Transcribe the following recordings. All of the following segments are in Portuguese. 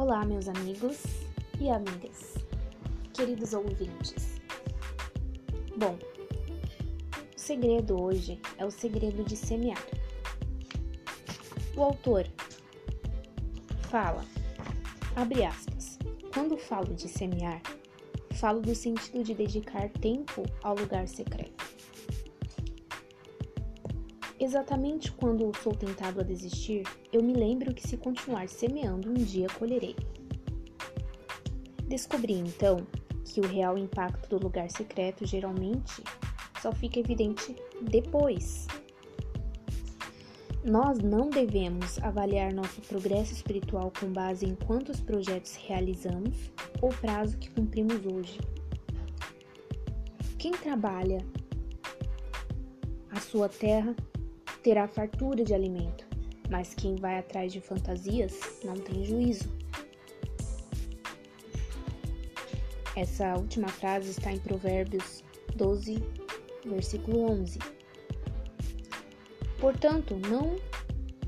Olá, meus amigos e amigas, queridos ouvintes. Bom, o segredo hoje é o segredo de semear. O autor fala, abre aspas, quando falo de semear, falo do sentido de dedicar tempo ao lugar secreto. Exatamente quando sou tentado a desistir, eu me lembro que se continuar semeando, um dia colherei. Descobri então que o real impacto do lugar secreto geralmente só fica evidente depois. Nós não devemos avaliar nosso progresso espiritual com base em quantos projetos realizamos ou prazo que cumprimos hoje. Quem trabalha a sua terra terá fartura de alimento, mas quem vai atrás de fantasias não tem juízo. Essa última frase está em Provérbios 12, versículo 11. Portanto, não,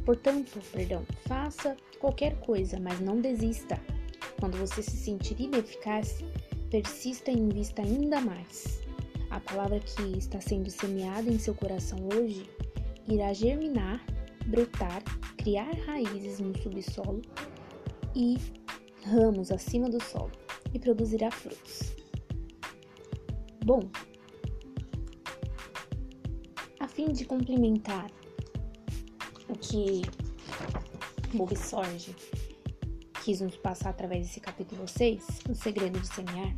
portanto, perdão, faça qualquer coisa, mas não desista. Quando você se sentir ineficaz, persista e invista ainda mais. A palavra que está sendo semeada em seu coração hoje irá germinar, brotar, criar raízes no subsolo e ramos acima do solo e produzirá frutos. Bom, a fim de complementar o que Bob Sorge quis nos passar através desse capítulo 6, o segredo de semear,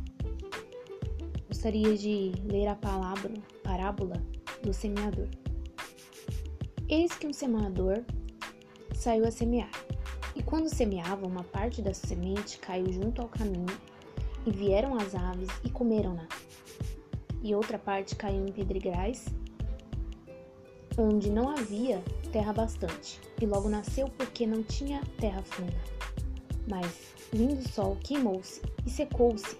gostaria de ler a palavra parábola do semeador. Eis que um semeador saiu a semear. E quando semeava, uma parte da semente caiu junto ao caminho, e vieram as aves e comeram-na. E outra parte caiu em pedregais, onde não havia terra bastante, e logo nasceu porque não tinha terra funda. Mas, vindo o sol, queimou-se e secou-se,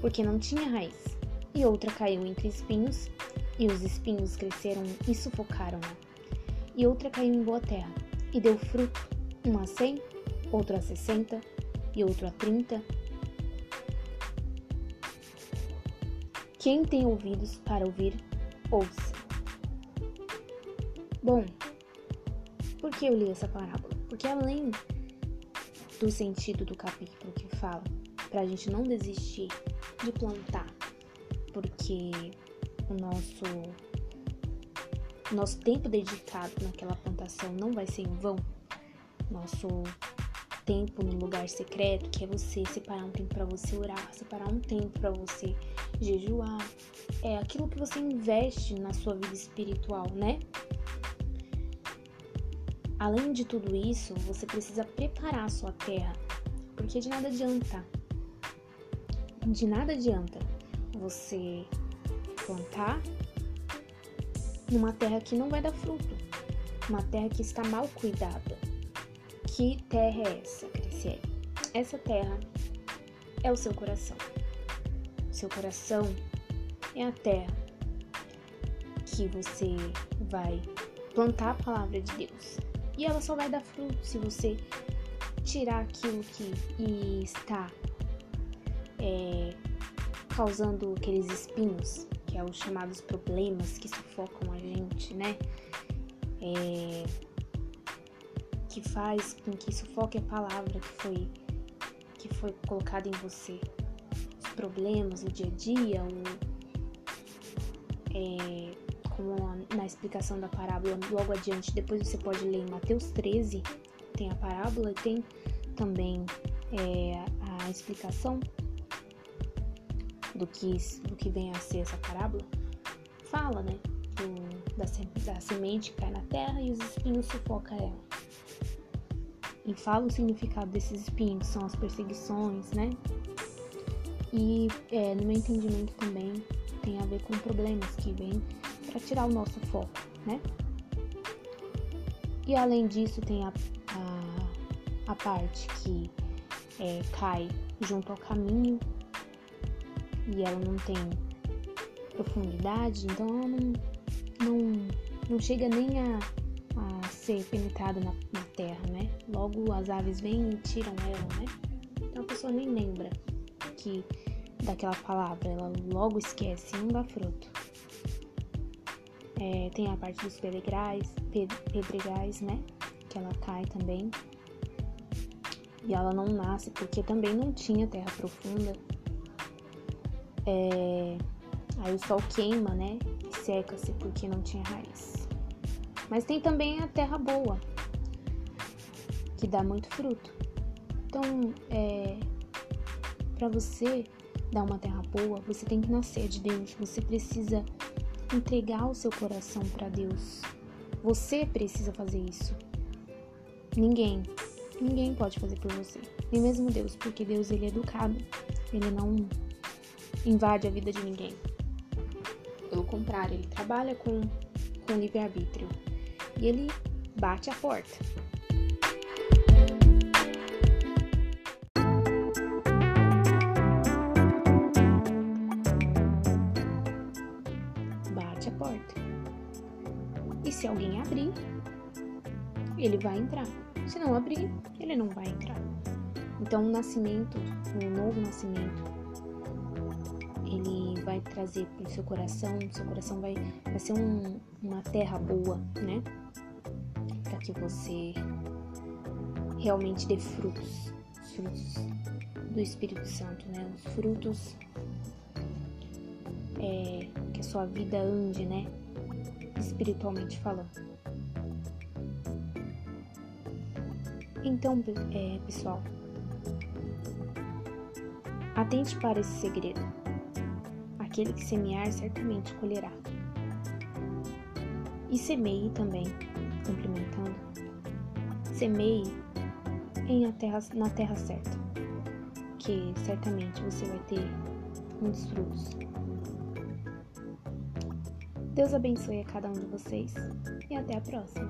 porque não tinha raiz. E outra caiu entre espinhos, e os espinhos cresceram e sufocaram-na e outra caiu em boa terra, e deu fruto, um a cem, outro a sessenta e outro a trinta. Quem tem ouvidos para ouvir, ouça. Bom, por que eu li essa parábola? Porque além do sentido do capítulo que fala para a gente não desistir de plantar, porque o nosso nosso tempo dedicado naquela plantação não vai ser em vão. Nosso tempo no lugar secreto, que é você separar um tempo para você orar, separar um tempo para você jejuar, é aquilo que você investe na sua vida espiritual, né? Além de tudo isso, você precisa preparar a sua terra, porque de nada adianta. De nada adianta você plantar numa terra que não vai dar fruto, uma terra que está mal cuidada. Que terra é essa, Criciele? Essa terra é o seu coração. seu coração é a terra que você vai plantar a palavra de Deus. E ela só vai dar fruto se você tirar aquilo que está é, causando aqueles espinhos que é os chamados problemas que sufocam a gente, né? É, que faz com que sufoque a palavra que foi, que foi colocada em você. Os problemas do dia a dia, o, é, como na explicação da parábola logo adiante, depois você pode ler em Mateus 13, tem a parábola e tem também é, a explicação do que, do que vem a ser essa parábola, fala, né? Do, da, da semente que cai na terra e os espinhos sufocam ela. E fala o significado desses espinhos, são as perseguições, né? E é, no meu entendimento também tem a ver com problemas que vêm para tirar o nosso foco, né? E além disso tem a, a, a parte que é, cai junto ao caminho e ela não tem profundidade, então ela não, não, não chega nem a, a ser penetrada na, na, terra, né? Logo as aves vêm e tiram ela, né? Então a pessoa nem lembra que daquela palavra, ela logo esquece não dá fruto. É, tem a parte dos pedregais, pedregais, né? Que ela cai também. E ela não nasce porque também não tinha terra profunda. É, aí o sol queima, né? Seca-se porque não tinha raiz. Mas tem também a terra boa, que dá muito fruto. Então, é, para você dar uma terra boa, você tem que nascer de Deus. Você precisa entregar o seu coração para Deus. Você precisa fazer isso. Ninguém, ninguém pode fazer por você. Nem mesmo Deus, porque Deus ele é educado. Ele não invade a vida de ninguém. Pelo contrário, ele trabalha com, com livre-arbítrio. E ele bate a porta. Bate a porta. E se alguém abrir, ele vai entrar. Se não abrir, ele não vai entrar. Então, o nascimento, o novo nascimento, vai trazer para o seu coração, seu coração vai, vai ser um, uma terra boa, né? Para que você realmente dê frutos, os frutos do Espírito Santo, né? Os frutos é, que a sua vida ande, né? Espiritualmente falando. Então, é, pessoal, atente para esse segredo. Aquele que semear certamente colherá. E semeie também, complementando, semeie em a terra, na terra certa, que certamente você vai ter muitos frutos. Deus abençoe a cada um de vocês e até a próxima.